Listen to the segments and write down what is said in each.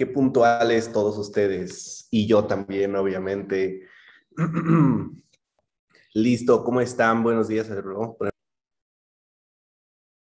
Qué puntuales todos ustedes y yo también, obviamente. Listo, ¿cómo están? Buenos días.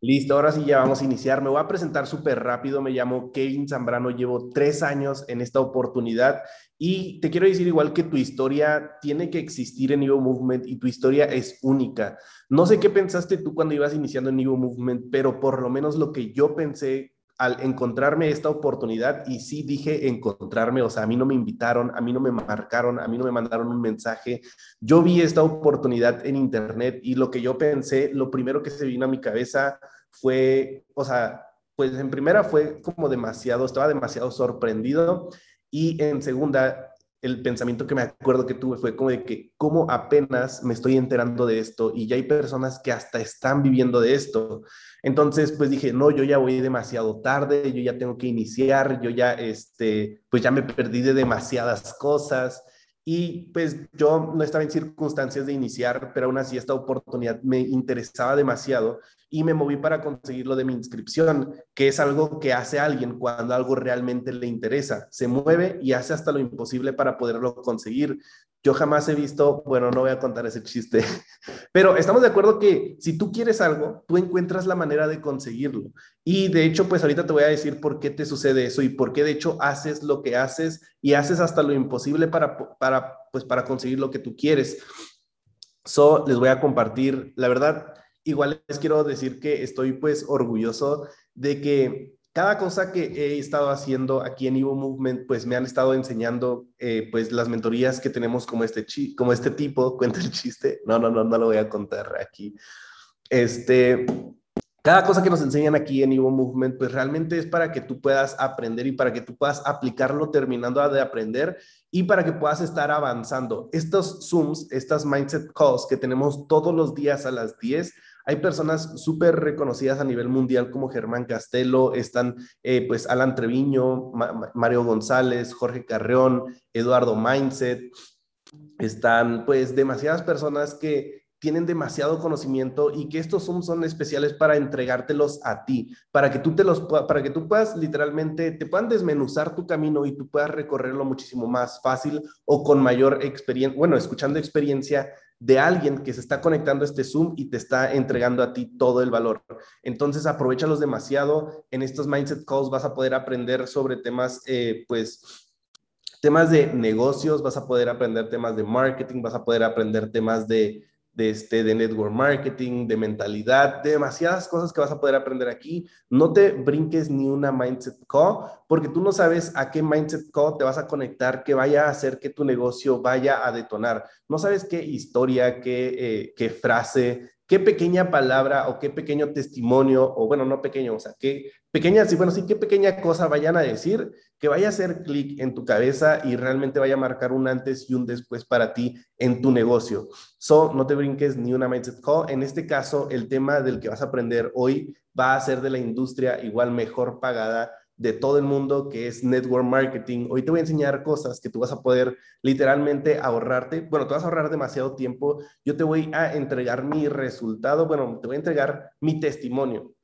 Listo, ahora sí ya vamos a iniciar. Me voy a presentar súper rápido. Me llamo Kevin Zambrano, llevo tres años en esta oportunidad y te quiero decir igual que tu historia tiene que existir en Evo Movement y tu historia es única. No sé qué pensaste tú cuando ibas iniciando en Evo Movement, pero por lo menos lo que yo pensé al encontrarme esta oportunidad, y sí dije encontrarme, o sea, a mí no me invitaron, a mí no me marcaron, a mí no me mandaron un mensaje, yo vi esta oportunidad en internet y lo que yo pensé, lo primero que se vino a mi cabeza fue, o sea, pues en primera fue como demasiado, estaba demasiado sorprendido y en segunda, el pensamiento que me acuerdo que tuve fue como de que, ¿cómo apenas me estoy enterando de esto? Y ya hay personas que hasta están viviendo de esto. Entonces, pues dije, no, yo ya voy demasiado tarde, yo ya tengo que iniciar, yo ya, este, pues ya me perdí de demasiadas cosas. Y pues yo no estaba en circunstancias de iniciar, pero aún así esta oportunidad me interesaba demasiado y me moví para conseguir lo de mi inscripción, que es algo que hace alguien cuando algo realmente le interesa. Se mueve y hace hasta lo imposible para poderlo conseguir. Yo jamás he visto, bueno, no voy a contar ese chiste, pero estamos de acuerdo que si tú quieres algo, tú encuentras la manera de conseguirlo. Y de hecho, pues ahorita te voy a decir por qué te sucede eso y por qué de hecho haces lo que haces y haces hasta lo imposible para, para, pues, para conseguir lo que tú quieres. So, les voy a compartir, la verdad, igual les quiero decir que estoy pues orgulloso de que cada cosa que he estado haciendo aquí en Evo Movement, pues me han estado enseñando, eh, pues las mentorías que tenemos como este, como este tipo, cuenta el chiste, no, no, no, no lo voy a contar aquí. Este, cada cosa que nos enseñan aquí en Evo Movement, pues realmente es para que tú puedas aprender y para que tú puedas aplicarlo terminando de aprender y para que puedas estar avanzando. Estos Zooms, estas Mindset Calls que tenemos todos los días a las 10, hay personas súper reconocidas a nivel mundial como Germán Castelo, están eh, pues Alan Treviño, Mario González, Jorge Carreón, Eduardo Mindset, están pues demasiadas personas que tienen demasiado conocimiento y que estos son especiales para entregártelos a ti, para que tú te los para que tú puedas literalmente te puedan desmenuzar tu camino y tú puedas recorrerlo muchísimo más fácil o con mayor experiencia, bueno, escuchando experiencia de alguien que se está conectando a este Zoom y te está entregando a ti todo el valor. Entonces, aprovechalos demasiado. En estos Mindset Calls vas a poder aprender sobre temas, eh, pues, temas de negocios, vas a poder aprender temas de marketing, vas a poder aprender temas de de, este, de network marketing, de mentalidad, de demasiadas cosas que vas a poder aprender aquí. No te brinques ni una mindset call, porque tú no sabes a qué mindset call te vas a conectar que vaya a hacer que tu negocio vaya a detonar. No sabes qué historia, qué, eh, qué frase, qué pequeña palabra o qué pequeño testimonio, o bueno, no pequeño, o sea, qué pequeña, sí, bueno, sí, qué pequeña cosa vayan a decir que vaya a hacer clic en tu cabeza y realmente vaya a marcar un antes y un después para ti en tu negocio. So, no te brinques ni una mindset call. En este caso, el tema del que vas a aprender hoy va a ser de la industria igual mejor pagada de todo el mundo, que es network marketing. Hoy te voy a enseñar cosas que tú vas a poder literalmente ahorrarte. Bueno, te vas a ahorrar demasiado tiempo. Yo te voy a entregar mi resultado, bueno, te voy a entregar mi testimonio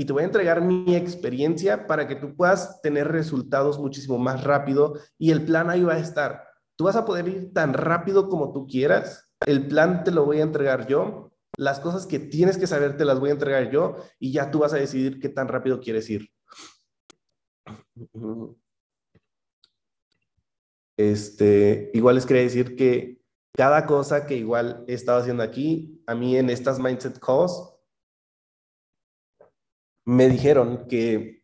y te voy a entregar mi experiencia para que tú puedas tener resultados muchísimo más rápido y el plan ahí va a estar. Tú vas a poder ir tan rápido como tú quieras. El plan te lo voy a entregar yo. Las cosas que tienes que saber te las voy a entregar yo y ya tú vas a decidir qué tan rápido quieres ir. Este, igual les quería decir que cada cosa que igual he estado haciendo aquí, a mí en estas Mindset Calls, me dijeron que,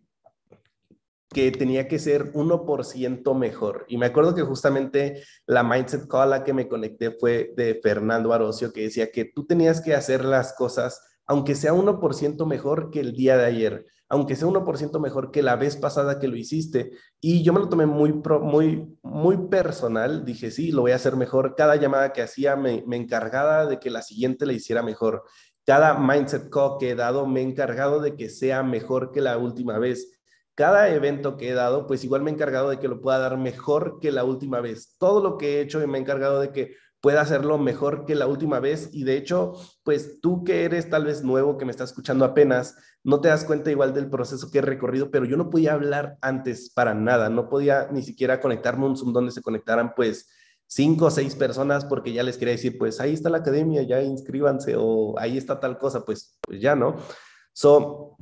que tenía que ser 1% mejor. Y me acuerdo que justamente la Mindset Call a la que me conecté fue de Fernando Arocio, que decía que tú tenías que hacer las cosas aunque sea 1% mejor que el día de ayer, aunque sea 1% mejor que la vez pasada que lo hiciste. Y yo me lo tomé muy, muy, muy personal. Dije, sí, lo voy a hacer mejor. Cada llamada que hacía me, me encargaba de que la siguiente la hiciera mejor. Cada mindset call que he dado me he encargado de que sea mejor que la última vez. Cada evento que he dado, pues igual me he encargado de que lo pueda dar mejor que la última vez. Todo lo que he hecho me he encargado de que pueda hacerlo mejor que la última vez. Y de hecho, pues tú que eres tal vez nuevo, que me estás escuchando apenas, no te das cuenta igual del proceso que he recorrido, pero yo no podía hablar antes para nada, no podía ni siquiera conectarme un Zoom donde se conectaran pues cinco o seis personas porque ya les quería decir, pues ahí está la academia, ya inscríbanse o ahí está tal cosa, pues, pues ya, ¿no? So,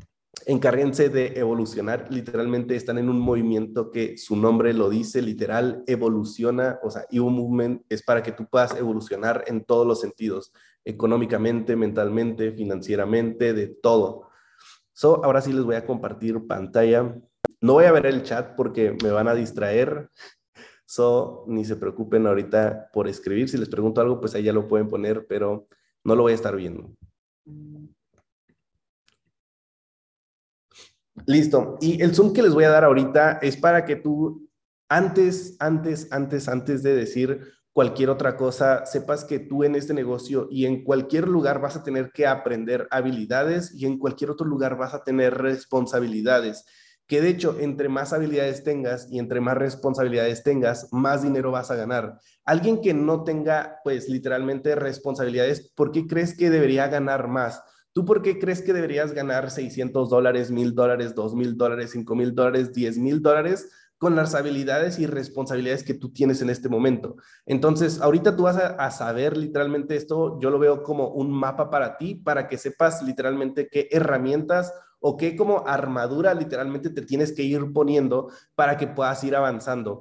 encárguense de evolucionar, literalmente están en un movimiento que su nombre lo dice, literal, evoluciona, o sea, Evo Movement es para que tú puedas evolucionar en todos los sentidos, económicamente, mentalmente, financieramente, de todo. So, ahora sí les voy a compartir pantalla. No voy a ver el chat porque me van a distraer. So, ni se preocupen ahorita por escribir. Si les pregunto algo, pues ahí ya lo pueden poner, pero no lo voy a estar viendo. Listo. Y el Zoom que les voy a dar ahorita es para que tú, antes, antes, antes, antes de decir cualquier otra cosa, sepas que tú en este negocio y en cualquier lugar vas a tener que aprender habilidades y en cualquier otro lugar vas a tener responsabilidades. Que de hecho, entre más habilidades tengas y entre más responsabilidades tengas, más dinero vas a ganar. Alguien que no tenga, pues literalmente responsabilidades, ¿por qué crees que debería ganar más? ¿Tú por qué crees que deberías ganar 600 dólares, 1000 dólares, 2000 dólares, 5000 dólares, 10 mil dólares con las habilidades y responsabilidades que tú tienes en este momento? Entonces, ahorita tú vas a, saber literalmente esto, yo lo veo como un mapa para ti, para que sepas literalmente qué herramientas o qué como armadura literalmente te tienes que ir poniendo para que puedas ir avanzando.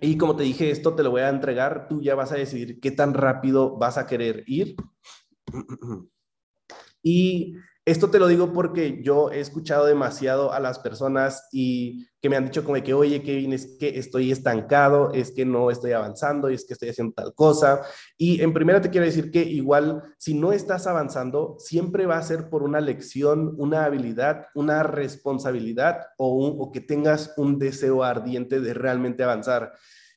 Y como te dije, esto te lo voy a entregar, tú ya vas a decidir qué tan rápido vas a querer ir. Y esto te lo digo porque yo he escuchado demasiado a las personas y que me han dicho como que, oye, Kevin, es que estoy estancado, es que no estoy avanzando, es que estoy haciendo tal cosa. Y en primera te quiero decir que igual, si no estás avanzando, siempre va a ser por una lección, una habilidad, una responsabilidad o, o que tengas un deseo ardiente de realmente avanzar.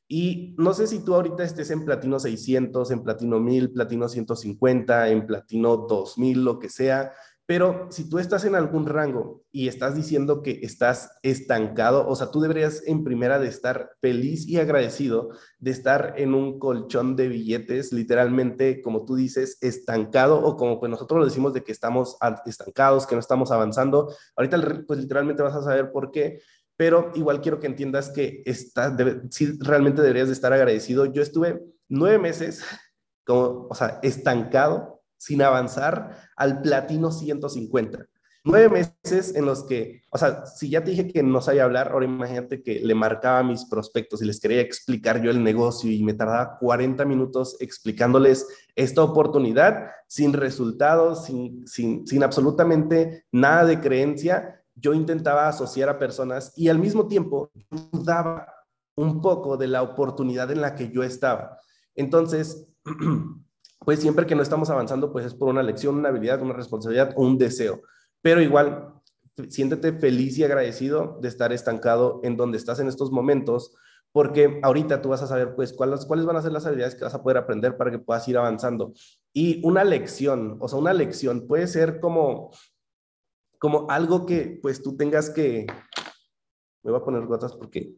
Y no sé si tú ahorita estés en platino 600, en platino 1000, platino 150, en platino 2000, lo que sea, pero si tú estás en algún rango y estás diciendo que estás estancado, o sea, tú deberías en primera de estar feliz y agradecido de estar en un colchón de billetes, literalmente, como tú dices, estancado o como pues nosotros lo decimos de que estamos estancados, que no estamos avanzando. Ahorita pues literalmente vas a saber por qué, pero igual quiero que entiendas que está, sí, realmente deberías de estar agradecido. Yo estuve nueve meses, como, o sea, estancado, sin avanzar al platino 150. Nueve meses en los que, o sea, si ya te dije que no sabía hablar, ahora imagínate que le marcaba a mis prospectos y les quería explicar yo el negocio y me tardaba 40 minutos explicándoles esta oportunidad sin resultados, sin, sin, sin absolutamente nada de creencia yo intentaba asociar a personas y al mismo tiempo dudaba un poco de la oportunidad en la que yo estaba. Entonces, pues siempre que no estamos avanzando, pues es por una lección, una habilidad, una responsabilidad o un deseo. Pero igual, siéntete feliz y agradecido de estar estancado en donde estás en estos momentos, porque ahorita tú vas a saber, pues, cuáles, cuáles van a ser las habilidades que vas a poder aprender para que puedas ir avanzando. Y una lección, o sea, una lección puede ser como como algo que pues tú tengas que, me voy a poner gotas porque...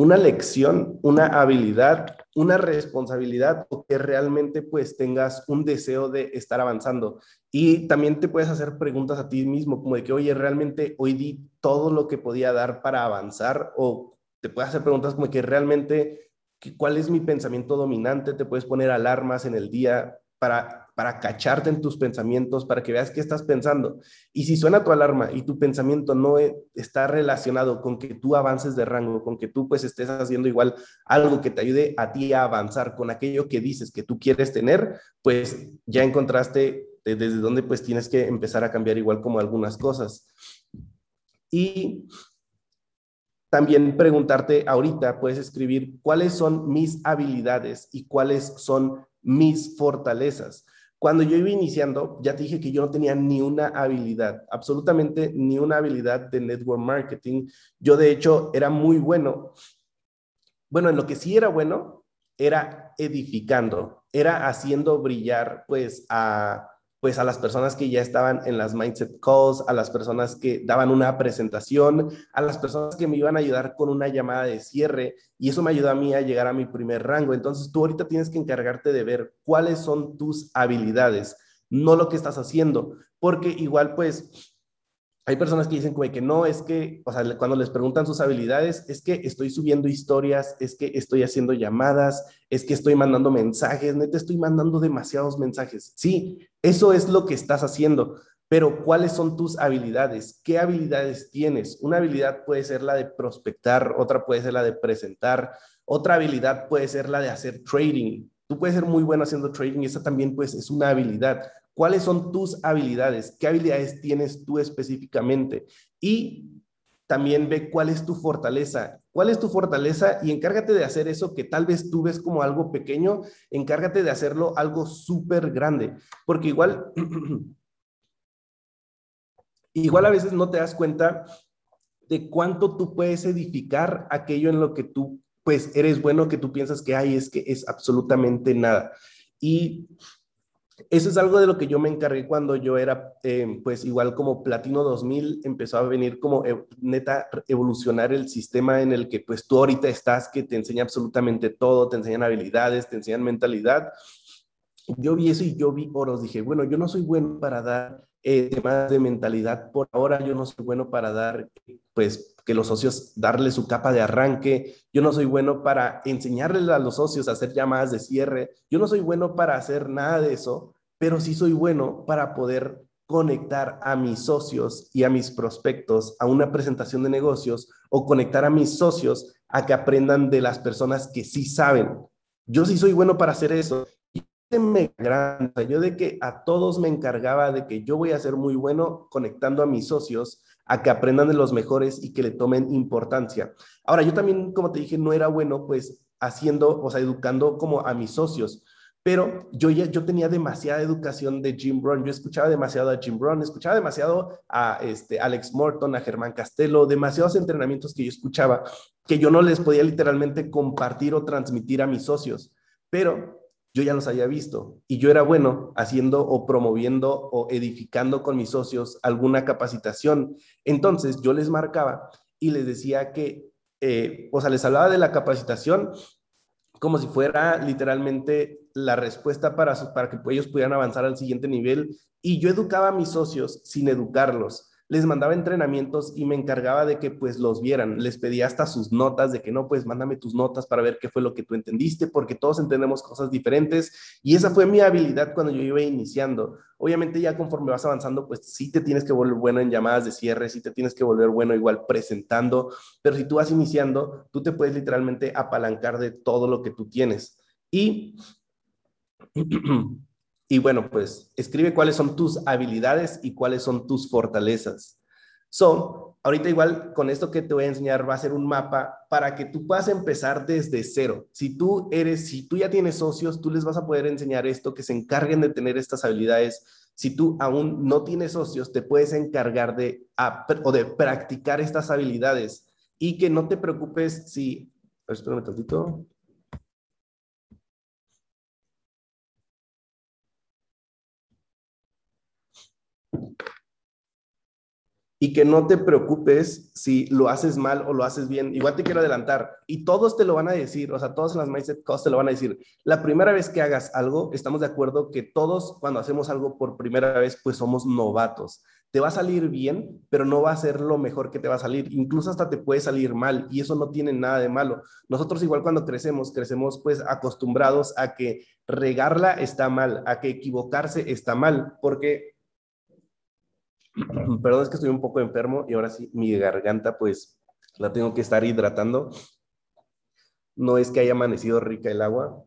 Una lección, una habilidad, una responsabilidad o que realmente pues tengas un deseo de estar avanzando. Y también te puedes hacer preguntas a ti mismo como de que, oye, realmente hoy di todo lo que podía dar para avanzar o te puedes hacer preguntas como que realmente cuál es mi pensamiento dominante, te puedes poner alarmas en el día para, para cacharte en tus pensamientos, para que veas qué estás pensando. Y si suena tu alarma y tu pensamiento no e, está relacionado con que tú avances de rango, con que tú pues estés haciendo igual algo que te ayude a ti a avanzar con aquello que dices que tú quieres tener, pues ya encontraste desde dónde pues tienes que empezar a cambiar igual como algunas cosas. Y también preguntarte ahorita, puedes escribir cuáles son mis habilidades y cuáles son mis fortalezas. Cuando yo iba iniciando, ya te dije que yo no tenía ni una habilidad, absolutamente ni una habilidad de network marketing. Yo de hecho era muy bueno. Bueno, en lo que sí era bueno, era edificando, era haciendo brillar pues a pues a las personas que ya estaban en las mindset calls, a las personas que daban una presentación, a las personas que me iban a ayudar con una llamada de cierre y eso me ayudó a mí a llegar a mi primer rango. Entonces tú ahorita tienes que encargarte de ver cuáles son tus habilidades, no lo que estás haciendo, porque igual pues hay personas que dicen que no, es que, o sea, cuando les preguntan sus habilidades, es que estoy subiendo historias, es que estoy haciendo llamadas, es que estoy mandando mensajes, neta, estoy mandando demasiados mensajes. Sí, eso es lo que estás haciendo, pero ¿cuáles son tus habilidades? ¿Qué habilidades tienes? Una habilidad puede ser la de prospectar, otra puede ser la de presentar, otra habilidad puede ser la de hacer trading. Tú puedes ser muy bueno haciendo trading y esa también pues es una habilidad. ¿Cuáles son tus habilidades? ¿Qué habilidades tienes tú específicamente? Y también ve cuál es tu fortaleza. ¿Cuál es tu fortaleza? Y encárgate de hacer eso que tal vez tú ves como algo pequeño, encárgate de hacerlo algo súper grande, porque igual, igual a veces no te das cuenta de cuánto tú puedes edificar aquello en lo que tú, pues, eres bueno, que tú piensas que hay, es que es absolutamente nada. Y eso es algo de lo que yo me encargué cuando yo era, eh, pues igual como Platino 2000, empezó a venir como eh, neta evolucionar el sistema en el que pues tú ahorita estás, que te enseña absolutamente todo, te enseñan habilidades, te enseñan mentalidad. Yo vi eso y yo vi oros, dije, bueno, yo no soy bueno para dar eh, temas de mentalidad por ahora, yo no soy bueno para dar, pues, que los socios, darle su capa de arranque, yo no soy bueno para enseñarles a los socios a hacer llamadas de cierre, yo no soy bueno para hacer nada de eso, pero sí soy bueno para poder conectar a mis socios y a mis prospectos a una presentación de negocios o conectar a mis socios a que aprendan de las personas que sí saben. Yo sí soy bueno para hacer eso. Me yo de que a todos me encargaba de que yo voy a ser muy bueno conectando a mis socios a que aprendan de los mejores y que le tomen importancia. Ahora, yo también, como te dije, no era bueno pues haciendo, o sea, educando como a mis socios pero yo ya yo tenía demasiada educación de Jim Brown, yo escuchaba demasiado a Jim Brown, escuchaba demasiado a este, Alex Morton, a Germán Castelo, demasiados entrenamientos que yo escuchaba que yo no les podía literalmente compartir o transmitir a mis socios, pero yo ya los había visto y yo era bueno haciendo o promoviendo o edificando con mis socios alguna capacitación. Entonces yo les marcaba y les decía que, eh, o sea, les hablaba de la capacitación como si fuera literalmente la respuesta para, para que ellos pudieran avanzar al siguiente nivel. Y yo educaba a mis socios sin educarlos. Les mandaba entrenamientos y me encargaba de que pues los vieran. Les pedía hasta sus notas de que no, pues mándame tus notas para ver qué fue lo que tú entendiste, porque todos entendemos cosas diferentes. Y esa fue mi habilidad cuando yo iba iniciando. Obviamente ya conforme vas avanzando, pues sí te tienes que volver bueno en llamadas de cierre, sí te tienes que volver bueno igual presentando, pero si tú vas iniciando, tú te puedes literalmente apalancar de todo lo que tú tienes. Y y bueno, pues escribe cuáles son tus habilidades y cuáles son tus fortalezas. So, ahorita igual con esto que te voy a enseñar va a ser un mapa para que tú puedas empezar desde cero. Si tú eres, si tú ya tienes socios, tú les vas a poder enseñar esto, que se encarguen de tener estas habilidades. Si tú aún no tienes socios, te puedes encargar de, o de practicar estas habilidades y que no te preocupes si, espérame un tantito. Y que no te preocupes si lo haces mal o lo haces bien. Igual te quiero adelantar y todos te lo van a decir, o sea, todos las Mindset Calls te lo van a decir. La primera vez que hagas algo, estamos de acuerdo que todos cuando hacemos algo por primera vez, pues somos novatos. Te va a salir bien, pero no va a ser lo mejor que te va a salir. Incluso hasta te puede salir mal y eso no tiene nada de malo. Nosotros igual cuando crecemos, crecemos pues acostumbrados a que regarla está mal, a que equivocarse está mal, porque Perdón, es que estoy un poco enfermo y ahora sí, mi garganta pues la tengo que estar hidratando. No es que haya amanecido rica el agua,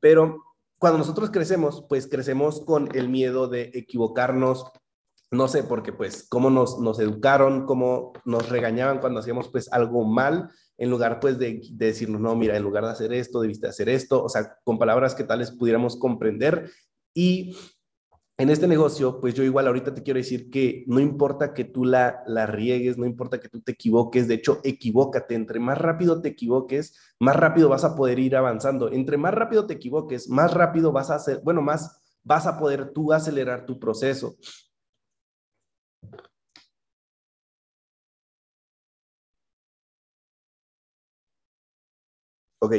pero cuando nosotros crecemos, pues crecemos con el miedo de equivocarnos, no sé, porque pues cómo nos, nos educaron, cómo nos regañaban cuando hacíamos pues algo mal, en lugar pues de, de, decirnos, no, mira, en lugar de hacer esto, debiste hacer esto, o sea, con palabras que tales pudiéramos comprender. Y en este negocio, pues yo igual ahorita te quiero decir que no importa que tú la, la riegues, no importa que tú te equivoques, de hecho, equivócate, entre más rápido te equivoques, más rápido vas a poder ir avanzando, entre más rápido te equivoques, más rápido vas a hacer, bueno, más, vas a poder tú acelerar tu proceso. Ok,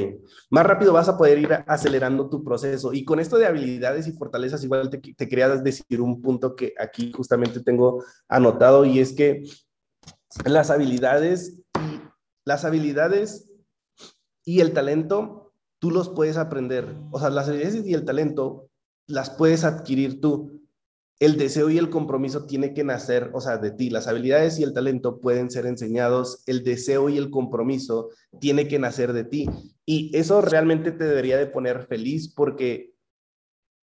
más rápido vas a poder ir acelerando tu proceso. Y con esto de habilidades y fortalezas, igual te, te quería decir un punto que aquí justamente tengo anotado y es que las habilidades las habilidades y el talento, tú los puedes aprender. O sea, las habilidades y el talento las puedes adquirir tú el deseo y el compromiso tiene que nacer, o sea, de ti. Las habilidades y el talento pueden ser enseñados, el deseo y el compromiso tiene que nacer de ti. Y eso realmente te debería de poner feliz porque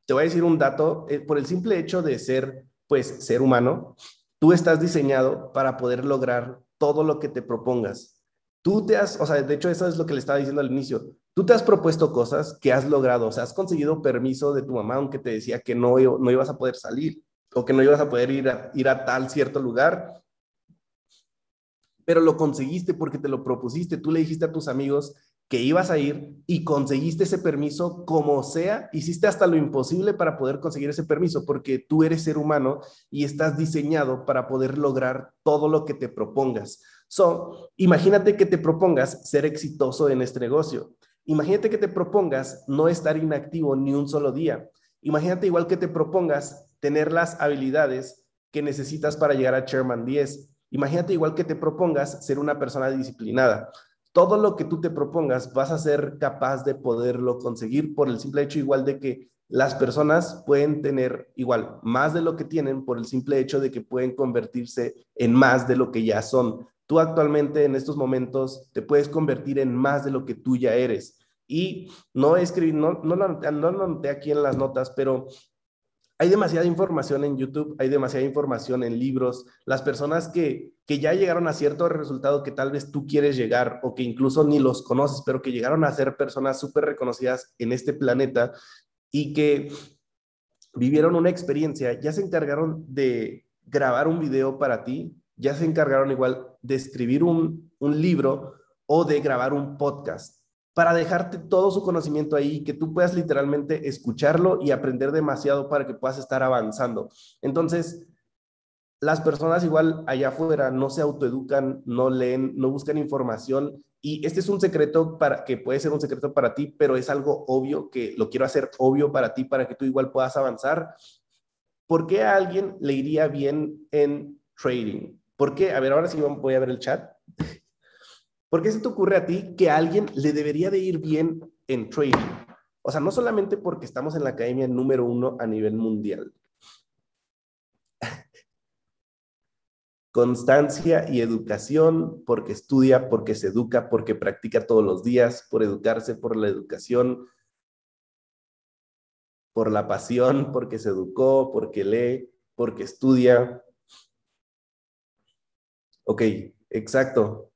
te voy a decir un dato, eh, por el simple hecho de ser, pues, ser humano, tú estás diseñado para poder lograr todo lo que te propongas. Tú te has, o sea, de hecho eso es lo que le estaba diciendo al inicio, tú te has propuesto cosas que has logrado, o sea, has conseguido permiso de tu mamá aunque te decía que no, no ibas a poder salir o que no ibas a poder ir a, ir a tal cierto lugar, pero lo conseguiste porque te lo propusiste, tú le dijiste a tus amigos que ibas a ir y conseguiste ese permiso como sea, hiciste hasta lo imposible para poder conseguir ese permiso, porque tú eres ser humano y estás diseñado para poder lograr todo lo que te propongas. So, imagínate que te propongas ser exitoso en este negocio. Imagínate que te propongas no estar inactivo ni un solo día. Imagínate igual que te propongas tener las habilidades que necesitas para llegar a Chairman 10. Imagínate igual que te propongas ser una persona disciplinada. Todo lo que tú te propongas vas a ser capaz de poderlo conseguir por el simple hecho igual de que las personas pueden tener igual más de lo que tienen por el simple hecho de que pueden convertirse en más de lo que ya son. Tú actualmente en estos momentos te puedes convertir en más de lo que tú ya eres. Y no escribí, no, no, no, no lo noté aquí en las notas, pero hay demasiada información en YouTube, hay demasiada información en libros. Las personas que, que ya llegaron a cierto resultado que tal vez tú quieres llegar o que incluso ni los conoces, pero que llegaron a ser personas súper reconocidas en este planeta y que vivieron una experiencia, ya se encargaron de grabar un video para ti, ya se encargaron igual de escribir un, un libro o de grabar un podcast para dejarte todo su conocimiento ahí, que tú puedas literalmente escucharlo y aprender demasiado para que puedas estar avanzando. Entonces, las personas igual allá afuera no se autoeducan, no leen, no buscan información y este es un secreto para que puede ser un secreto para ti, pero es algo obvio que lo quiero hacer obvio para ti para que tú igual puedas avanzar. ¿Por qué a alguien le iría bien en trading? ¿Por qué? A ver, ahora sí voy a ver el chat. ¿Por qué se te ocurre a ti que a alguien le debería de ir bien en trading? O sea, no solamente porque estamos en la academia número uno a nivel mundial. Constancia y educación, porque estudia, porque se educa, porque practica todos los días, por educarse, por la educación, por la pasión, porque se educó, porque lee, porque estudia. Ok, exacto.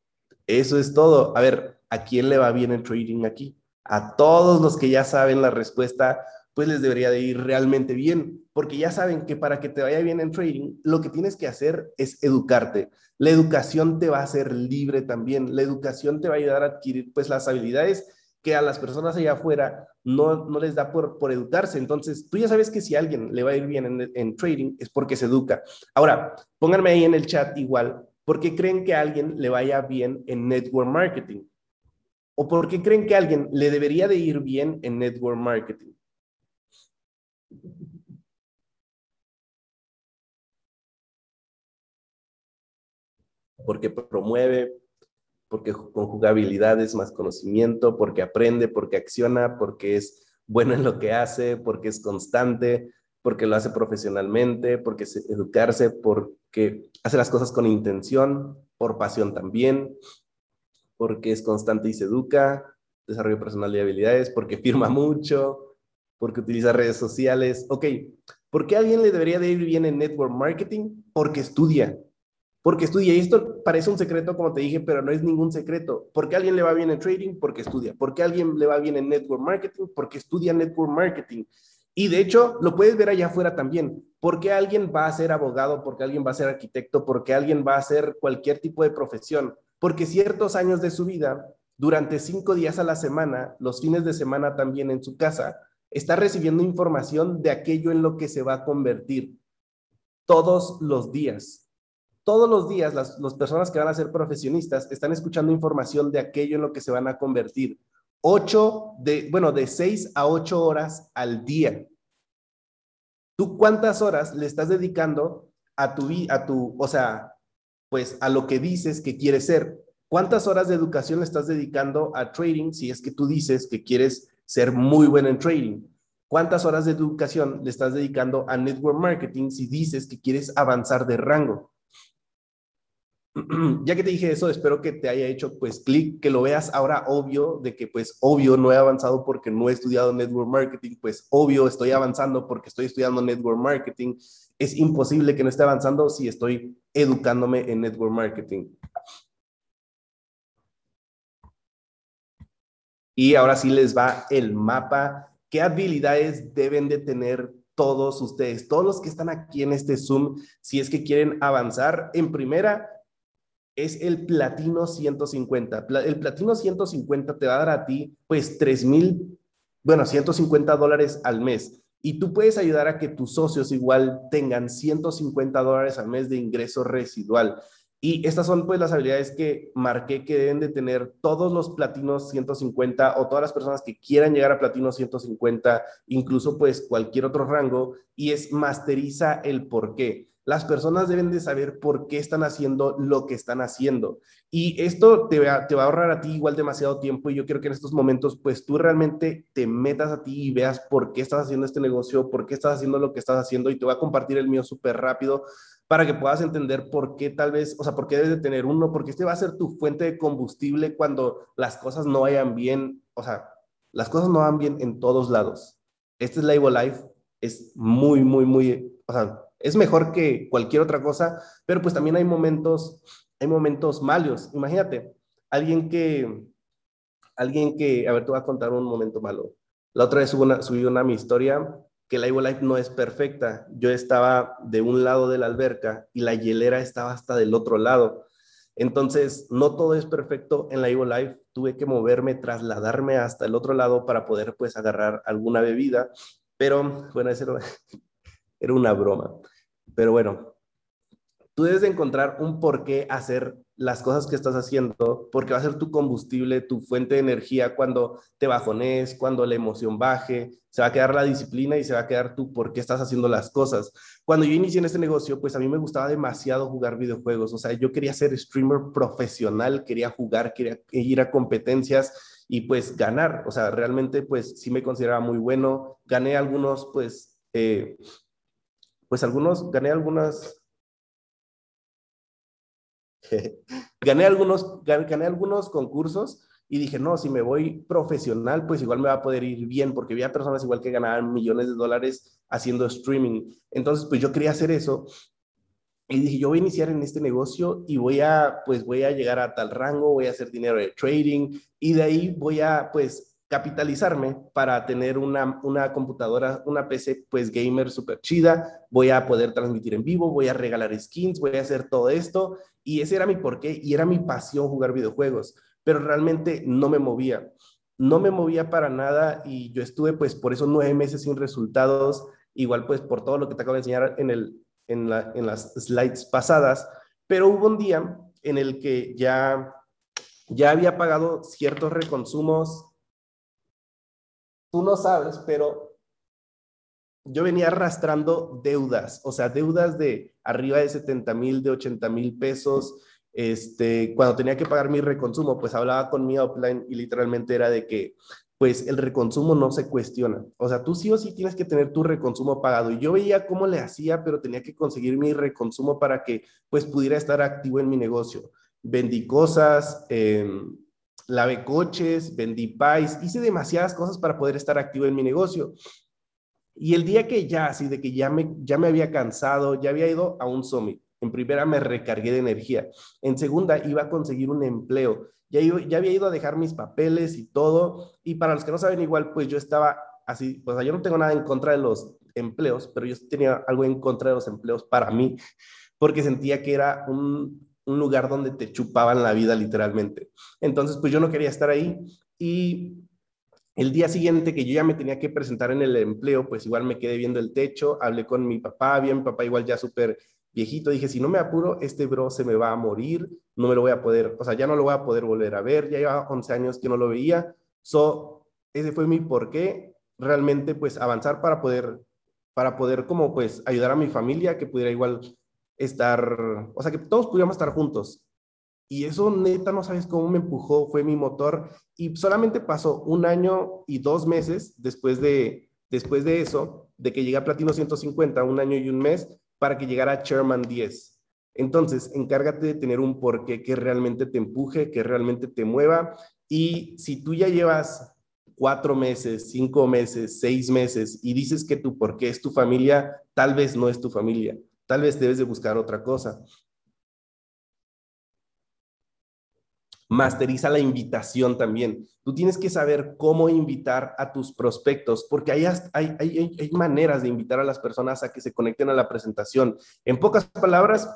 Eso es todo. A ver, ¿a quién le va bien el trading aquí? A todos los que ya saben la respuesta, pues les debería de ir realmente bien, porque ya saben que para que te vaya bien en trading, lo que tienes que hacer es educarte. La educación te va a hacer libre también. La educación te va a ayudar a adquirir pues las habilidades que a las personas allá afuera no, no les da por, por educarse. Entonces, tú ya sabes que si a alguien le va a ir bien en, en trading es porque se educa. Ahora, pónganme ahí en el chat igual ¿Por qué creen que alguien le vaya bien en network marketing? ¿O por qué creen que alguien le debería de ir bien en network marketing? Porque promueve, porque conjuga habilidades más conocimiento, porque aprende, porque acciona, porque es bueno en lo que hace, porque es constante, porque lo hace profesionalmente, porque es educarse, porque hace las cosas con intención, por pasión también, porque es constante y se educa, desarrollo personal y habilidades, porque firma mucho, porque utiliza redes sociales. Ok, ¿por qué a alguien le debería de ir bien en network marketing? Porque estudia. Porque estudia. Y esto parece un secreto, como te dije, pero no es ningún secreto. ¿Por qué a alguien le va bien en trading? Porque estudia. ¿Por qué a alguien le va bien en network marketing? Porque estudia network marketing. Y de hecho, lo puedes ver allá afuera también. ¿Por qué alguien va a ser abogado? ¿Por qué alguien va a ser arquitecto? ¿Por qué alguien va a hacer cualquier tipo de profesión? Porque ciertos años de su vida, durante cinco días a la semana, los fines de semana también en su casa, está recibiendo información de aquello en lo que se va a convertir todos los días. Todos los días las, personas que van a ser profesionistas están escuchando información de aquello en lo que se van a convertir. Ocho, de, bueno, de seis a ocho horas al día. ¿Tú cuántas horas le estás dedicando a tu, a tu, o sea, pues a lo que dices que quieres ser? ¿Cuántas horas de educación le estás dedicando a trading si es que tú dices que quieres ser muy bueno en trading? ¿Cuántas horas de educación le estás dedicando a network marketing si dices que quieres avanzar de rango? ya que te dije eso, espero que te haya hecho pues clic, que lo veas ahora obvio, de que pues obvio no he avanzado porque no he estudiado network marketing, pues obvio estoy avanzando porque estoy estudiando network marketing. Es imposible que no esté avanzando si estoy educándome en network marketing. Y ahora sí les va el mapa ¿Qué habilidades deben de tener todos ustedes, todos los que están aquí en este Zoom, si es que quieren avanzar? En primera, es el platino 150. El platino 150 te va a dar a ti, pues, 3 mil, bueno, 150 dólares al mes. Y tú puedes ayudar a que tus socios igual tengan 150 dólares al mes de ingreso residual. Y estas son pues las habilidades que marqué que deben de tener todos los platinos 150 o todas las personas que quieran llegar a platino 150, incluso pues cualquier otro rango, y es masteriza el por qué. Las personas deben de saber por qué están haciendo lo que están haciendo. Y esto te va, te va a ahorrar a ti igual demasiado tiempo y yo quiero que en estos momentos pues tú realmente te metas a ti y veas por qué estás haciendo este negocio, por qué estás haciendo lo que estás haciendo y te voy a compartir el mío súper rápido para que puedas entender por qué tal vez, o sea, por qué debes de tener uno, porque este va a ser tu fuente de combustible cuando las cosas no vayan bien, o sea, las cosas no van bien en todos lados. Este es Label Life, es muy, muy, muy, o sea, es mejor que cualquier otra cosa, pero pues también hay momentos, hay momentos malos. Imagínate, alguien que, alguien que, a ver, te voy a contar un momento malo. La otra vez subí una, subí una mi historia que la Life no es perfecta. Yo estaba de un lado de la alberca y la hielera estaba hasta del otro lado. Entonces, no todo es perfecto en la Life. Tuve que moverme, trasladarme hasta el otro lado para poder pues agarrar alguna bebida. Pero bueno, eso era una broma. Pero bueno, tú debes de encontrar un por qué hacer las cosas que estás haciendo, porque va a ser tu combustible, tu fuente de energía cuando te bajones, cuando la emoción baje, se va a quedar la disciplina y se va a quedar tú por qué estás haciendo las cosas. Cuando yo inicié en este negocio, pues a mí me gustaba demasiado jugar videojuegos, o sea, yo quería ser streamer profesional, quería jugar, quería ir a competencias y pues ganar, o sea, realmente pues sí me consideraba muy bueno, gané algunos pues... Eh, pues algunos, gané algunas gané, algunos, gané algunos concursos y dije, no, si me voy profesional, pues igual me va a poder ir bien, porque había personas igual que ganaban millones de dólares haciendo streaming. Entonces, pues yo quería hacer eso. Y dije, yo voy a iniciar en este negocio y voy a, pues voy a llegar a tal rango, voy a hacer dinero de trading y de ahí voy a, pues, capitalizarme para tener una, una computadora, una PC pues gamer súper chida, voy a poder transmitir en vivo, voy a regalar skins, voy a hacer todo esto. Y ese era mi porqué y era mi pasión jugar videojuegos, pero realmente no me movía, no me movía para nada y yo estuve pues por esos nueve meses sin resultados, igual pues por todo lo que te acabo de enseñar en, el, en, la, en las slides pasadas, pero hubo un día en el que ya, ya había pagado ciertos reconsumos, tú no sabes, pero yo venía arrastrando deudas, o sea, deudas de arriba de 70 mil, de 80 mil pesos. Este, cuando tenía que pagar mi reconsumo, pues hablaba con mi offline y literalmente era de que, pues el reconsumo no se cuestiona. O sea, tú sí o sí tienes que tener tu reconsumo pagado. Y yo veía cómo le hacía, pero tenía que conseguir mi reconsumo para que, pues, pudiera estar activo en mi negocio. Vendí cosas, eh, lavé coches, vendí pies, hice demasiadas cosas para poder estar activo en mi negocio. Y el día que ya, así de que ya me, ya me había cansado, ya había ido a un summit. En primera me recargué de energía. En segunda iba a conseguir un empleo. Ya, ya había ido a dejar mis papeles y todo. Y para los que no saben igual, pues yo estaba así, o sea, yo no tengo nada en contra de los empleos, pero yo tenía algo en contra de los empleos para mí, porque sentía que era un, un lugar donde te chupaban la vida literalmente. Entonces, pues yo no quería estar ahí y el día siguiente que yo ya me tenía que presentar en el empleo, pues igual me quedé viendo el techo, hablé con mi papá, bien mi papá igual ya súper viejito, dije, si no me apuro, este bro se me va a morir, no me lo voy a poder, o sea, ya no lo voy a poder volver a ver, ya lleva 11 años que no lo veía, so, ese fue mi porqué, realmente pues avanzar para poder, para poder como pues ayudar a mi familia, que pudiera igual estar, o sea, que todos pudiéramos estar juntos. Y eso neta, no sabes cómo me empujó, fue mi motor. Y solamente pasó un año y dos meses después de, después de eso, de que llegué a Platino 150, un año y un mes, para que llegara a Chairman 10. Entonces, encárgate de tener un porqué que realmente te empuje, que realmente te mueva. Y si tú ya llevas cuatro meses, cinco meses, seis meses y dices que tu porqué es tu familia, tal vez no es tu familia. Tal vez debes de buscar otra cosa. Masteriza la invitación también. Tú tienes que saber cómo invitar a tus prospectos, porque hay, hay, hay, maneras de invitar a las personas a que se conecten a la presentación. En pocas palabras,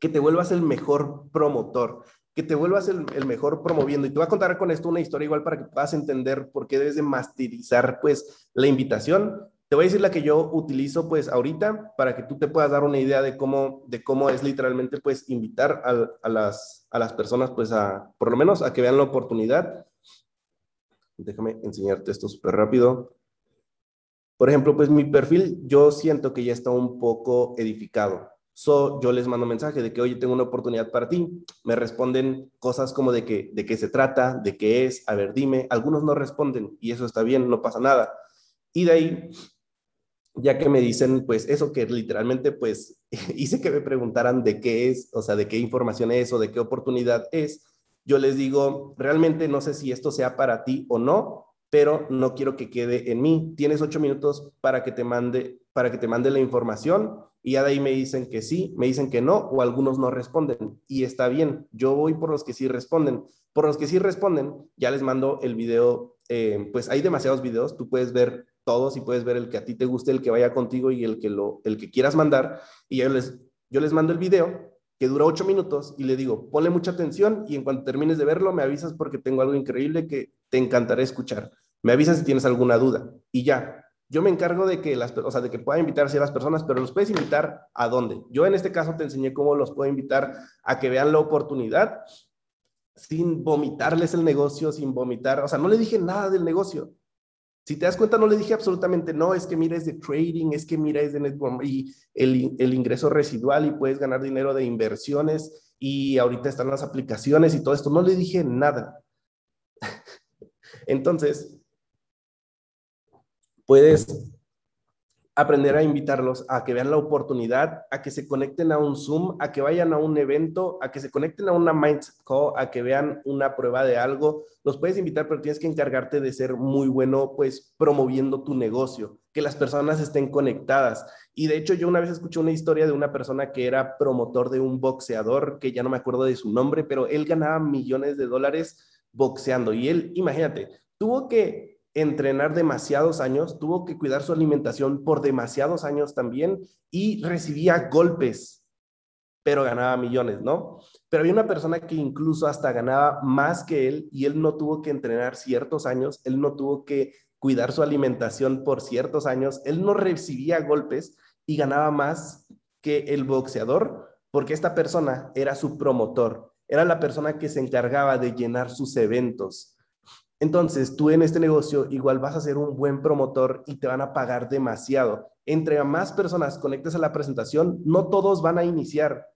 que te vuelvas el mejor promotor, que te vuelvas el, el, mejor promoviendo. Y te voy a contar con esto una historia igual para que puedas entender por qué debes de masterizar pues la invitación. Te voy a decir la que yo utilizo pues ahorita para que tú te puedas dar una idea de cómo, de cómo es literalmente pues invitar a, a, las, a las personas pues a, por lo menos a que vean la oportunidad. Déjame enseñarte esto súper rápido. Por ejemplo, pues mi perfil yo siento que ya está un poco edificado. So, yo les mando mensaje de que, oye, tengo una oportunidad para ti. Me responden cosas como de que, de qué se trata, de qué es, a ver, dime. Algunos no responden y eso está bien, no pasa nada. Y de ahí ya que me dicen, pues eso que literalmente, pues hice que me preguntaran de qué es, o sea, de qué información es o de qué oportunidad es, yo les digo, realmente no sé si esto sea para ti o no, pero no quiero que quede en mí. Tienes ocho minutos para que te mande, para que te mande la información y ya de ahí me dicen que sí, me dicen que no o algunos no responden y está bien. Yo voy por los que sí responden. Por los que sí responden, ya les mando el video. Eh, pues hay demasiados videos, tú puedes ver todos y puedes ver el que a ti te guste, el que vaya contigo y el que, lo, el que quieras mandar. Y yo les, yo les mando el video que dura ocho minutos y le digo, ponle mucha atención y en cuanto termines de verlo me avisas porque tengo algo increíble que te encantará escuchar. Me avisas si tienes alguna duda y ya. Yo me encargo de que las, o sea, de que pueda invitar a las personas, pero los puedes invitar a dónde. Yo en este caso te enseñé cómo los puedo invitar a que vean la oportunidad sin vomitarles el negocio, sin vomitar, o sea, no le dije nada del negocio. Si te das cuenta, no le dije absolutamente no, es que mira, es de trading, es que mira, es de network y el, el ingreso residual y puedes ganar dinero de inversiones y ahorita están las aplicaciones y todo esto. No le dije nada. Entonces, puedes aprender a invitarlos a que vean la oportunidad, a que se conecten a un Zoom, a que vayan a un evento, a que se conecten a una Mindset Call, a que vean una prueba de algo. Los puedes invitar, pero tienes que encargarte de ser muy bueno, pues promoviendo tu negocio, que las personas estén conectadas. Y de hecho, yo una vez escuché una historia de una persona que era promotor de un boxeador, que ya no me acuerdo de su nombre, pero él ganaba millones de dólares boxeando. Y él, imagínate, tuvo que entrenar demasiados años, tuvo que cuidar su alimentación por demasiados años también y recibía golpes, pero ganaba millones, ¿no? Pero había una persona que incluso hasta ganaba más que él y él no tuvo que entrenar ciertos años, él no tuvo que cuidar su alimentación por ciertos años, él no recibía golpes y ganaba más que el boxeador porque esta persona era su promotor, era la persona que se encargaba de llenar sus eventos, entonces, tú en este negocio igual vas a ser un buen promotor y te van a pagar demasiado. Entre más personas conectes a la presentación, no todos van a iniciar,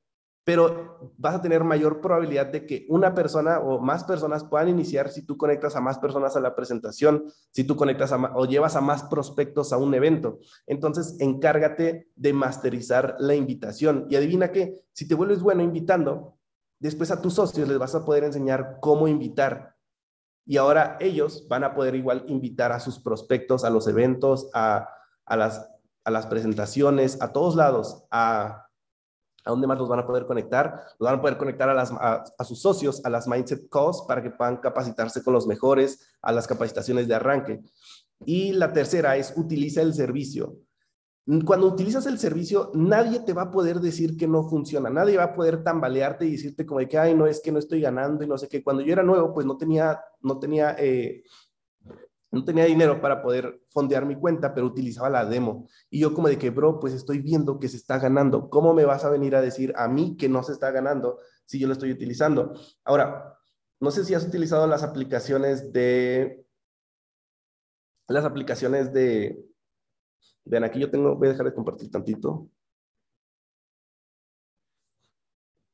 pero vas a tener mayor probabilidad de que una persona o más personas puedan iniciar si tú conectas a más personas a la presentación, si tú conectas a o llevas a más prospectos a un evento. Entonces, encárgate de masterizar la invitación y adivina que si te vuelves bueno invitando, después a tus socios les vas a poder enseñar cómo invitar y ahora ellos van a poder igual invitar a sus prospectos a los eventos, a, las, a las presentaciones, a todos lados, a, a dónde más los van a poder conectar. Los van a poder conectar a, las, a, sus socios, a las Mindset Calls, para que puedan capacitarse con los mejores, a las capacitaciones de arranque. Y la tercera es utiliza el servicio. Cuando utilizas el servicio, nadie te va a poder decir que no funciona, nadie va a poder tambalearte y decirte como de que, ay, no, es que no estoy ganando y no sé qué. Cuando yo era nuevo, pues no tenía, no tenía, eh, no tenía dinero para poder fondear mi cuenta, pero utilizaba la demo. Y yo como de que, bro, pues estoy viendo que se está ganando. ¿Cómo me vas a venir a decir a mí que no se está ganando si yo lo estoy utilizando? Ahora, no sé si has utilizado las aplicaciones de... Las aplicaciones de... Vean, aquí yo tengo, voy a dejar de compartir tantito.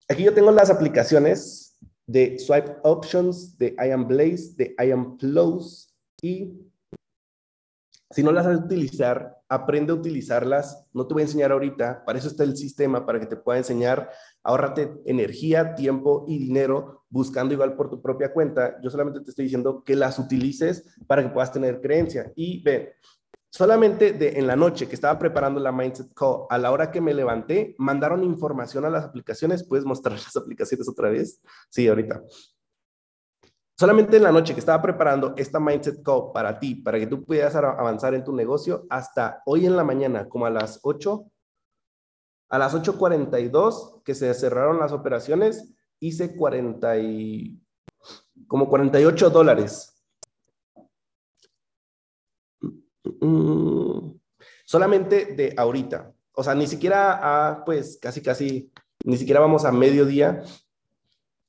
Aquí yo tengo las aplicaciones de Swipe Options, de I Am Blaze, de I Am Flows, y si no las sabes utilizar, aprende a utilizarlas. No te voy a enseñar ahorita, para eso está el sistema, para que te pueda enseñar. Ahórrate energía, tiempo y dinero buscando igual por tu propia cuenta. Yo solamente te estoy diciendo que las utilices para que puedas tener creencia. Y ve, solamente en la noche que estaba preparando la Mindset Call, a la hora que me levanté, mandaron información a las aplicaciones. ¿Puedes mostrar las aplicaciones otra vez? Sí, ahorita. Solamente en la noche que estaba preparando esta Mindset Call para ti, para que tú pudieras avanzar en tu negocio, hasta hoy en la mañana, como a las 8, a las 8.42 que se cerraron las operaciones, hice 40 y, como 48 dólares. Mm, solamente de ahorita. O sea, ni siquiera a, pues, casi, casi, ni siquiera vamos a mediodía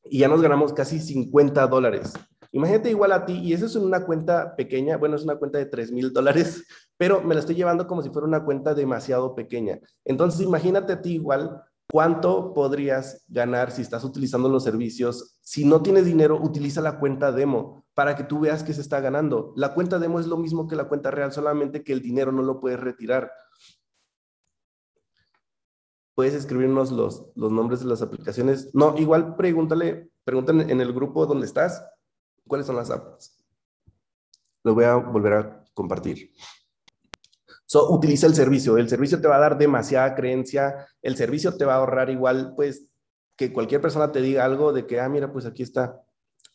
y ya nos ganamos casi 50 dólares. Imagínate igual a ti, y eso es una cuenta pequeña, bueno, es una cuenta de 3 mil dólares, pero me la estoy llevando como si fuera una cuenta demasiado pequeña. Entonces, imagínate a ti igual cuánto podrías ganar si estás utilizando los servicios. Si no tienes dinero, utiliza la cuenta demo para que tú veas que se está ganando. La cuenta demo es lo mismo que la cuenta real, solamente que el dinero no lo puedes retirar puedes escribirnos los, los nombres de las aplicaciones. No, igual pregúntale, pregúntale en el grupo donde estás, cuáles son las apps. Lo voy a volver a compartir. So, utiliza el servicio. El servicio te va a dar demasiada creencia. El servicio te va a ahorrar igual, pues, que cualquier persona te diga algo de que, ah, mira, pues aquí está.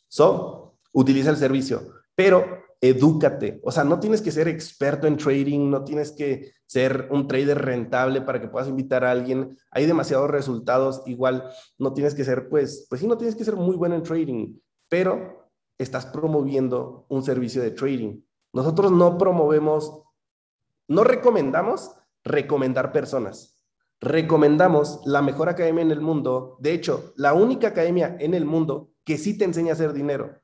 So, utiliza el servicio. Pero edúcate. O sea, no tienes que ser experto en trading, no tienes que ser un trader rentable para que puedas invitar a alguien. Hay demasiados resultados. Igual, no tienes que ser, pues, pues sí, no tienes que ser muy bueno en trading, pero estás promoviendo un servicio de trading. Nosotros no promovemos, no recomendamos recomendar personas. Recomendamos la mejor academia en el mundo. De hecho, la única academia en el mundo que sí te enseña a hacer dinero.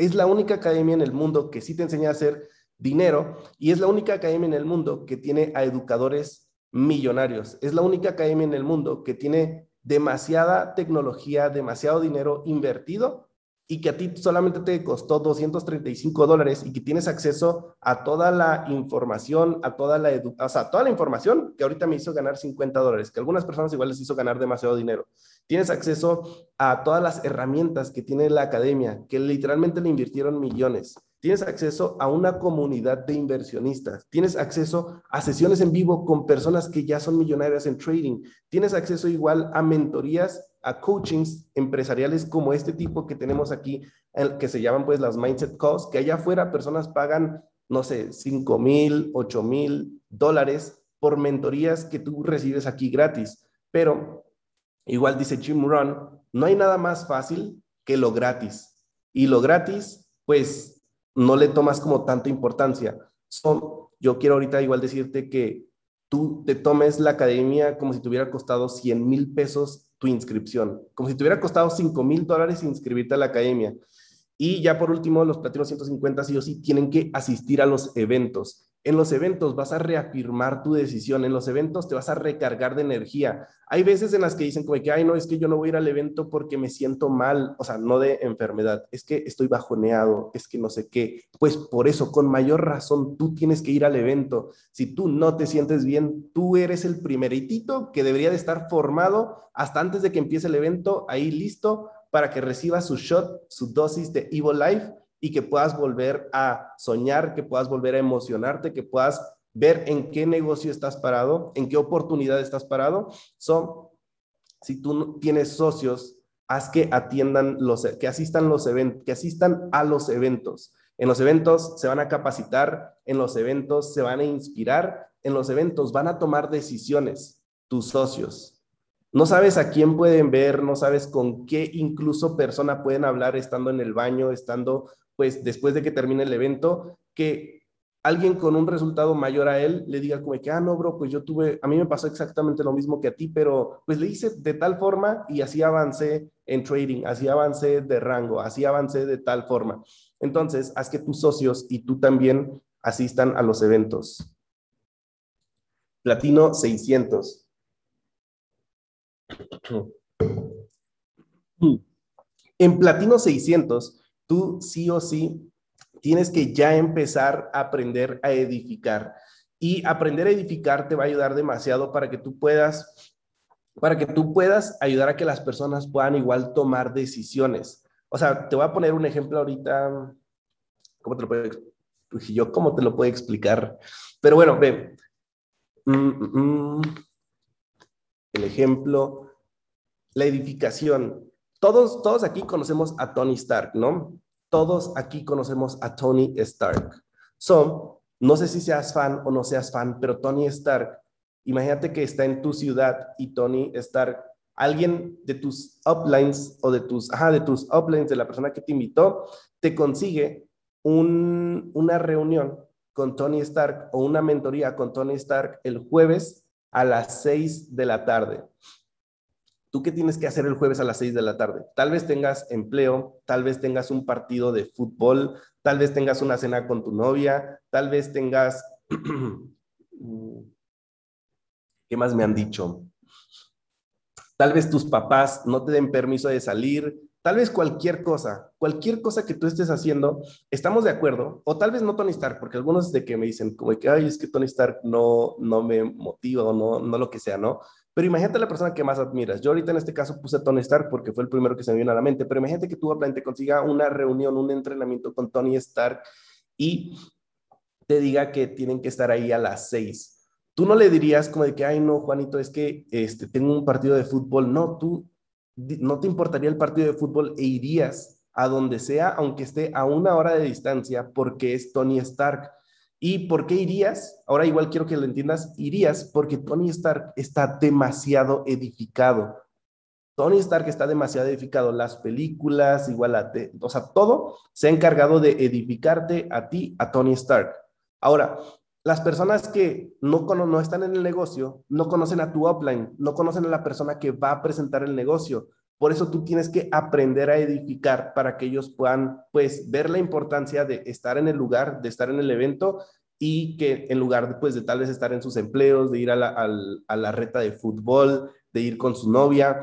Es la única academia en el mundo que sí te enseña a hacer dinero y es la única academia en el mundo que tiene a educadores millonarios. Es la única academia en el mundo que tiene demasiada tecnología, demasiado dinero invertido y que a ti solamente te costó 235 dólares y que tienes acceso a toda la información, a toda la o sea, toda la información que ahorita me hizo ganar 50 dólares, que algunas personas igual les hizo ganar demasiado dinero. Tienes acceso a todas las herramientas que tiene la academia, que literalmente le invirtieron millones. Tienes acceso a una comunidad de inversionistas. Tienes acceso a sesiones en vivo con personas que ya son millonarias en trading. Tienes acceso igual a mentorías a coachings empresariales como este tipo que tenemos aquí, que se llaman pues las Mindset Calls, que allá afuera personas pagan, no sé, 5 mil, 8 mil dólares por mentorías que tú recibes aquí gratis. Pero igual dice Jim Run, no hay nada más fácil que lo gratis. Y lo gratis, pues no le tomas como tanta importancia. yo quiero ahorita igual decirte que tú te tomes la academia como si te hubiera costado 100 mil pesos tu inscripción, como si te hubiera costado 5 mil dólares inscribirte a la academia. Y ya por último, los platinos 150 sí o sí tienen que asistir a los eventos. En los eventos vas a reafirmar tu decisión, en los eventos te vas a recargar de energía. Hay veces en las que dicen como que, ay, no, es que yo no voy a ir al evento porque me siento mal, o sea, no de enfermedad, es que estoy bajoneado, es que no sé qué. Pues por eso, con mayor razón, tú tienes que ir al evento. Si tú no te sientes bien, tú eres el primeritito que debería de estar formado hasta antes de que empiece el evento, ahí listo para que reciba su shot, su dosis de Evo Life y que puedas volver a soñar, que puedas volver a emocionarte, que puedas ver en qué negocio estás parado, en qué oportunidad estás parado. Son, si tú tienes socios, haz que atiendan los, que asistan los eventos, que asistan a los eventos. En los eventos se van a capacitar, en los eventos se van a inspirar, en los eventos van a tomar decisiones tus socios. No sabes a quién pueden ver, no sabes con qué incluso persona pueden hablar estando en el baño, estando pues después de que termine el evento, que alguien con un resultado mayor a él le diga como que, ah, no, bro, pues yo tuve, a mí me pasó exactamente lo mismo que a ti, pero pues le hice de tal forma y así avancé en trading, así avancé de rango, así avancé de tal forma. Entonces, haz que tus socios y tú también asistan a los eventos. Platino 600. En Platino 600, tú sí o sí tienes que ya empezar a aprender a edificar. Y aprender a edificar te va a ayudar demasiado para que tú puedas, para que tú puedas ayudar a que las personas puedan igual tomar decisiones. O sea, te voy a poner un ejemplo ahorita. ¿Cómo te lo puedo pues, yo cómo te lo puedo explicar? Pero bueno, ve. Mm, mm, mm. el ejemplo, la edificación. Todos, todos aquí conocemos a Tony Stark, ¿no? Todos aquí conocemos a Tony Stark. So, no sé si seas fan o no seas fan, pero Tony Stark, imagínate que está en tu ciudad y Tony Stark, alguien de tus uplines o de tus, ajá, de tus uplines, de la persona que te invitó, te consigue una reunión con Tony Stark o una mentoría con Tony Stark el jueves a las 6 de la tarde. ¿Tú qué tienes que hacer el jueves a las 6 de la tarde? Tal vez tengas empleo, tal vez tengas un partido de fútbol, tal vez tengas una cena con tu novia, tal vez tengas... ¿Qué más me han dicho? Tal vez tus papás no te den permiso de salir, tal vez cualquier cosa, cualquier cosa que tú estés haciendo, estamos de acuerdo, o tal vez no Tony Stark, porque algunos de que me dicen como que, ay, es que Tony Stark no, no me motiva o no, no lo que sea, ¿no? Pero imagínate la persona que más admiras. Yo ahorita en este caso puse a Tony Stark porque fue el primero que se me vino a la mente, pero imagínate que tú te consiga una reunión, un entrenamiento con Tony Stark y te diga que tienen que estar ahí a las seis. Tú no le dirías como de que, ay, no, Juanito, es que este, tengo un partido de fútbol. No, tú no te importaría el partido de fútbol e irías a donde sea, aunque esté a una hora de distancia, porque es Tony Stark. ¿Y por qué irías? Ahora igual quiero que lo entiendas, irías porque Tony Stark está demasiado edificado. Tony Stark está demasiado edificado. Las películas, igual a, o sea, todo se ha encargado de edificarte a ti, a Tony Stark. Ahora, las personas que no, no están en el negocio no conocen a tu upline, no conocen a la persona que va a presentar el negocio. Por eso tú tienes que aprender a edificar para que ellos puedan, pues, ver la importancia de estar en el lugar, de estar en el evento y que en lugar de, pues, de tal vez estar en sus empleos, de ir a la, a reta de fútbol, de ir con su novia,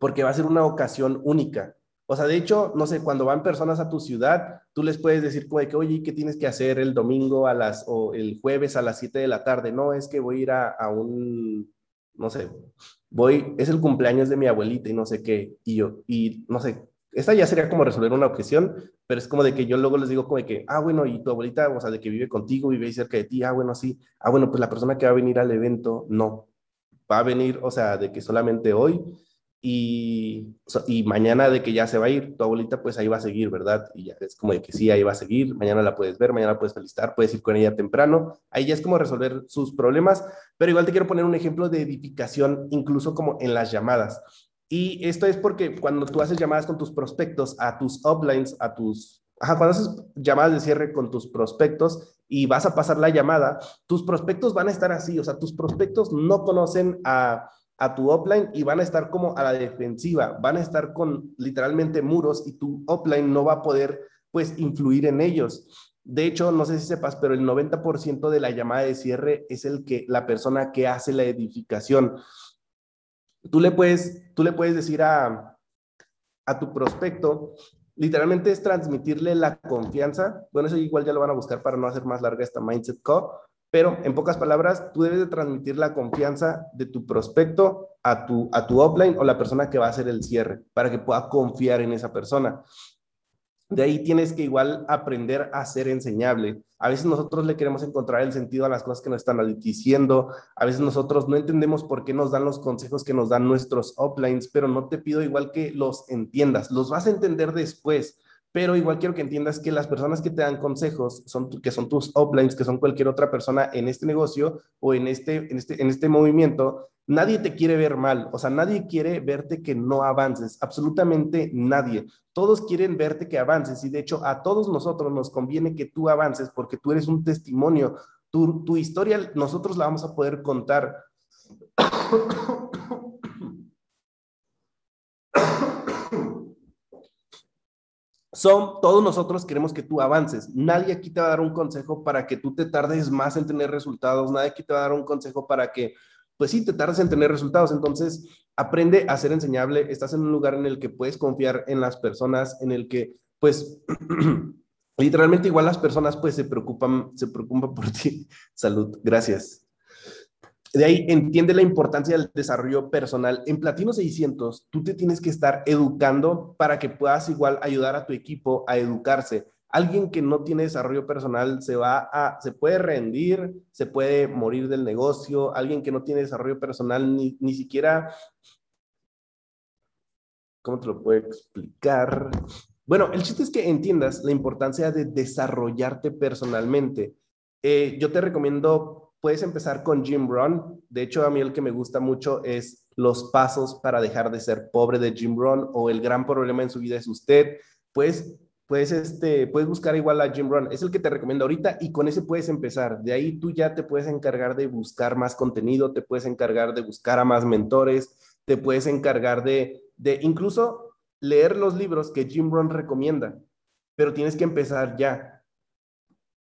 porque va a ser una ocasión única. O sea, de hecho, no sé, cuando van personas a tu ciudad, tú les puedes decir como que, oye, ¿qué tienes que hacer el domingo a las, o el jueves a las 7 de la tarde? No, es que voy a ir a un, no sé, voy, es el cumpleaños de mi abuelita y no sé qué, y yo, y no sé, esta ya sería como resolver una objeción, pero es como de que yo luego les digo como de que, ah, bueno, y tu abuelita, o sea, de que vive contigo, vive ahí cerca de ti, ah, bueno, sí, ah, bueno, pues la persona que va a venir al evento, no, va a venir, o sea, de que solamente hoy, y, y mañana de que ya se va a ir, tu abuelita pues ahí va a seguir, ¿verdad? Y ya es como de que sí, ahí va a seguir, mañana la puedes ver, mañana la puedes felicitar, puedes ir con ella temprano, ahí ya es como resolver sus problemas, pero igual te quiero poner un ejemplo de edificación, incluso como en las llamadas. Y esto es porque cuando tú haces llamadas con tus prospectos, a tus uplines, a tus, ajá, cuando haces llamadas de cierre con tus prospectos y vas a pasar la llamada, tus prospectos van a estar así, o sea, tus prospectos no conocen a a tu offline y van a estar como a la defensiva, van a estar con literalmente muros y tu offline no va a poder pues influir en ellos. De hecho, no sé si sepas, pero el 90% de la llamada de cierre es el que la persona que hace la edificación. Tú le puedes, tú le puedes decir a, a tu prospecto, literalmente es transmitirle la confianza. Bueno, eso igual ya lo van a buscar para no hacer más larga esta Mindset Call, pero en pocas palabras, tú debes de transmitir la confianza de tu prospecto a tu, a tu offline o la persona que va a hacer el cierre para que pueda confiar en esa persona. De ahí tienes que igual aprender a ser enseñable. A veces nosotros le queremos encontrar el sentido a las cosas que nos están diciendo. A veces nosotros no entendemos por qué nos dan los consejos que nos dan nuestros uplines, pero no te pido igual que los entiendas. Los vas a entender después pero igual quiero que entiendas que las personas que te dan consejos, son que son tus uplines, que son cualquier otra persona en este negocio o en este, en este, en este movimiento, nadie te quiere ver mal, o sea, nadie quiere verte que no avances, absolutamente nadie. Todos quieren verte que avances y de hecho a todos nosotros nos conviene que tú avances porque tú eres un testimonio. Tu, tu historia nosotros la vamos a poder contar. son todos nosotros queremos que tú avances. Nadie aquí te va a dar un consejo para que tú te tardes más en tener resultados. Nadie aquí te va a dar un consejo para que, pues sí, te tardes en tener resultados. Entonces, aprende a ser enseñable. Estás en un lugar en el que puedes confiar en las personas, en el que, pues, literalmente igual las personas, pues, se preocupan, se preocupan por ti. Salud. Gracias. De ahí entiende la importancia del desarrollo personal. En Platino 600, tú te tienes que estar educando para que puedas igual ayudar a tu equipo a educarse. Alguien que no tiene desarrollo personal se va se puede rendir, se puede morir del negocio. Alguien que no tiene desarrollo personal ni, ni siquiera, ¿cómo te lo puedo explicar? Bueno, el chiste es que entiendas la importancia de desarrollarte personalmente. Eh, yo te recomiendo puedes empezar con Jim Rohn. De hecho, a mí el que me gusta mucho es Los pasos para dejar de ser pobre de Jim Rohn o El gran problema en su vida es usted. Pues, pues este, puedes buscar igual a Jim Rohn. Es el que te recomiendo ahorita y con ese puedes empezar. De ahí tú ya te puedes encargar de buscar más contenido, te puedes encargar de buscar a más mentores, te puedes encargar de, de incluso leer los libros que Jim Rohn recomienda. Pero tienes que empezar ya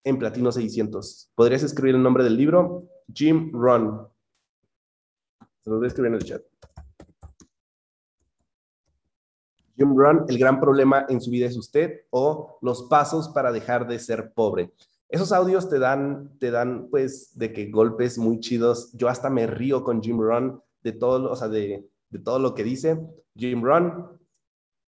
en Platino 600. ¿Podrías escribir el nombre del libro? Jim Run. Se lo voy a escribir en el chat. Jim Run, el gran problema en su vida es usted o los pasos para dejar de ser pobre. Esos audios te dan, te dan pues de que golpes muy chidos. Yo hasta me río con Jim Run de todo, o sea, de, todo lo que dice. Jim Run,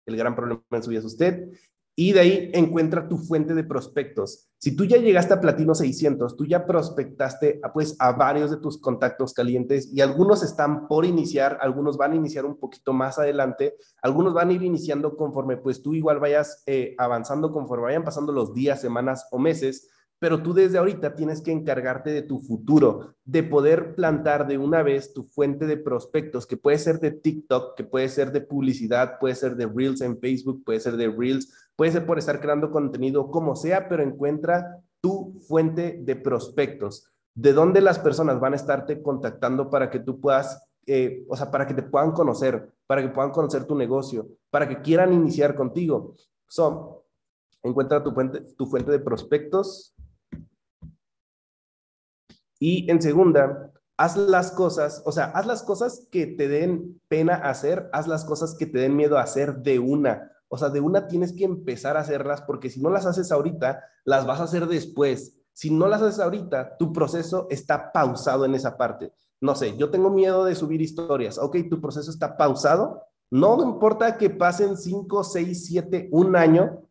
el gran problema en su vida es usted y de ahí encuentra tu fuente de prospectos. Si tú ya llegaste a Platino 600, tú ya prospectaste a, pues, a varios de tus contactos calientes y algunos están por iniciar, algunos van a iniciar un poquito más adelante, algunos van a ir iniciando conforme pues tú igual vayas eh, avanzando, conforme vayan pasando los días, semanas o meses pero tú desde ahorita tienes que encargarte de tu futuro, de poder plantar de una vez tu fuente de prospectos, que puede ser de TikTok, que puede ser de publicidad, puede ser de Reels en Facebook, puede ser de Reels, puede ser por estar creando contenido, como sea, pero encuentra tu fuente de prospectos, de dónde las personas van a estarte contactando para que tú puedas, eh, o sea, para que te puedan conocer, para que puedan conocer tu negocio, para que quieran iniciar contigo. Son, encuentra tu fuente, tu fuente de prospectos, y en segunda, haz las cosas, o sea, haz las cosas que te den pena hacer, haz las cosas que te den miedo hacer de una. O sea, de una tienes que empezar a hacerlas porque si no las haces ahorita, las vas a hacer después. Si no las haces ahorita, tu proceso está pausado en esa parte. No sé, yo tengo miedo de subir historias. Ok, tu proceso está pausado. No importa que pasen 5, 6, 7, un año,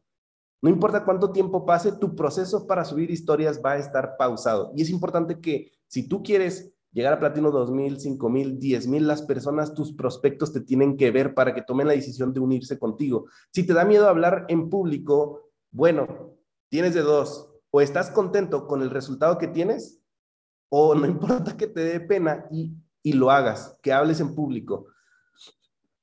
no importa cuánto tiempo pase, tu proceso para subir historias va a estar pausado. Y es importante que si tú quieres llegar a Platino 2000, 5000, 10000, las personas, tus prospectos te tienen que ver para que tomen la decisión de unirse contigo. Si te da miedo hablar en público, bueno, tienes de dos. O estás contento con el resultado que tienes, o no importa que te dé pena y, y lo hagas, que hables en público.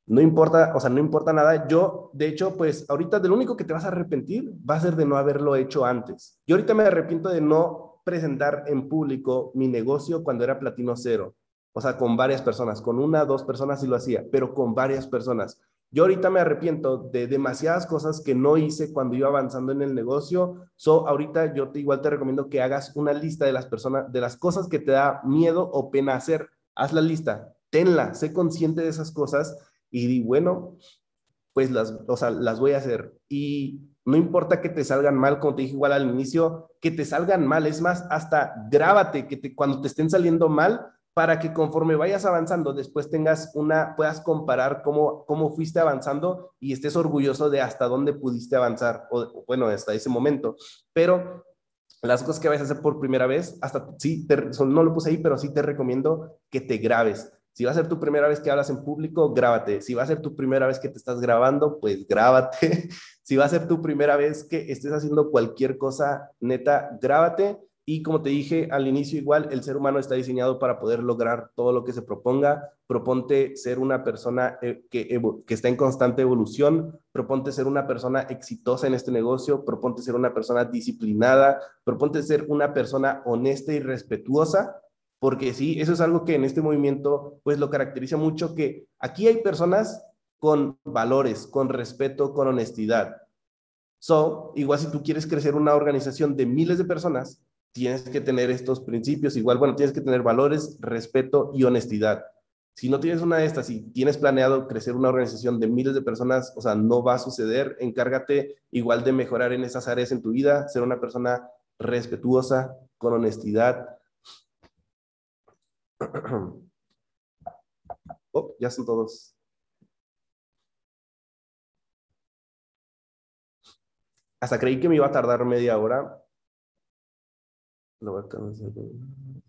No importa, o sea, no importa nada. Yo, de hecho, pues ahorita de lo único que te vas a arrepentir va a ser de no haberlo hecho antes. Yo ahorita me arrepiento de no presentar en público mi negocio cuando era platino cero. O sea, con varias personas, con una, dos personas sí lo hacía, pero con varias personas. Yo ahorita me arrepiento de demasiadas cosas que no hice cuando iba avanzando en el negocio. So, ahorita yo te, igual te recomiendo que hagas una lista de las personas, de las cosas que te da miedo o pena hacer. Haz la lista, tenla, sé consciente de esas cosas y di, bueno, pues las, o sea, las voy a hacer. Y no importa que te salgan mal, como te dije igual al inicio, que te salgan mal, es más, hasta grábate que te, cuando te estén saliendo mal, para que conforme vayas avanzando, después tengas una, puedas comparar cómo, cómo fuiste avanzando y estés orgulloso de hasta dónde pudiste avanzar, o bueno, hasta ese momento. Pero las cosas que vayas a hacer por primera vez, hasta sí, no lo puse ahí, pero sí te recomiendo que te grabes Si va a ser tu primera vez que hablas en público, grábate. Si va a ser tu primera vez que te estás grabando, pues grábate. si va a ser tu primera vez que estés haciendo cualquier cosa, neta, grábate. Y como te dije al inicio, igual el ser humano está diseñado para poder lograr todo lo que se proponga. Proponte ser una persona eh, que, que está en constante evolución, proponte ser una persona exitosa en este negocio, proponte ser una persona disciplinada, proponte ser una persona honesta y respetuosa, porque sí, eso es algo que en este movimiento pues lo caracteriza mucho, que aquí hay personas con valores, con respeto, con honestidad. So, igual si tú quieres crecer una organización de miles de personas, tienes que tener estos principios, igual, bueno, tienes que tener valores, respeto y honestidad. Si no tienes una de estas, si tienes planeado crecer una organización de miles de personas, o sea, no va a suceder. Encárgate igual de mejorar en esas áreas en tu vida, ser una persona respetuosa, con honestidad. Oh, ya son todos. Hasta creí que me iba a tardar media hora,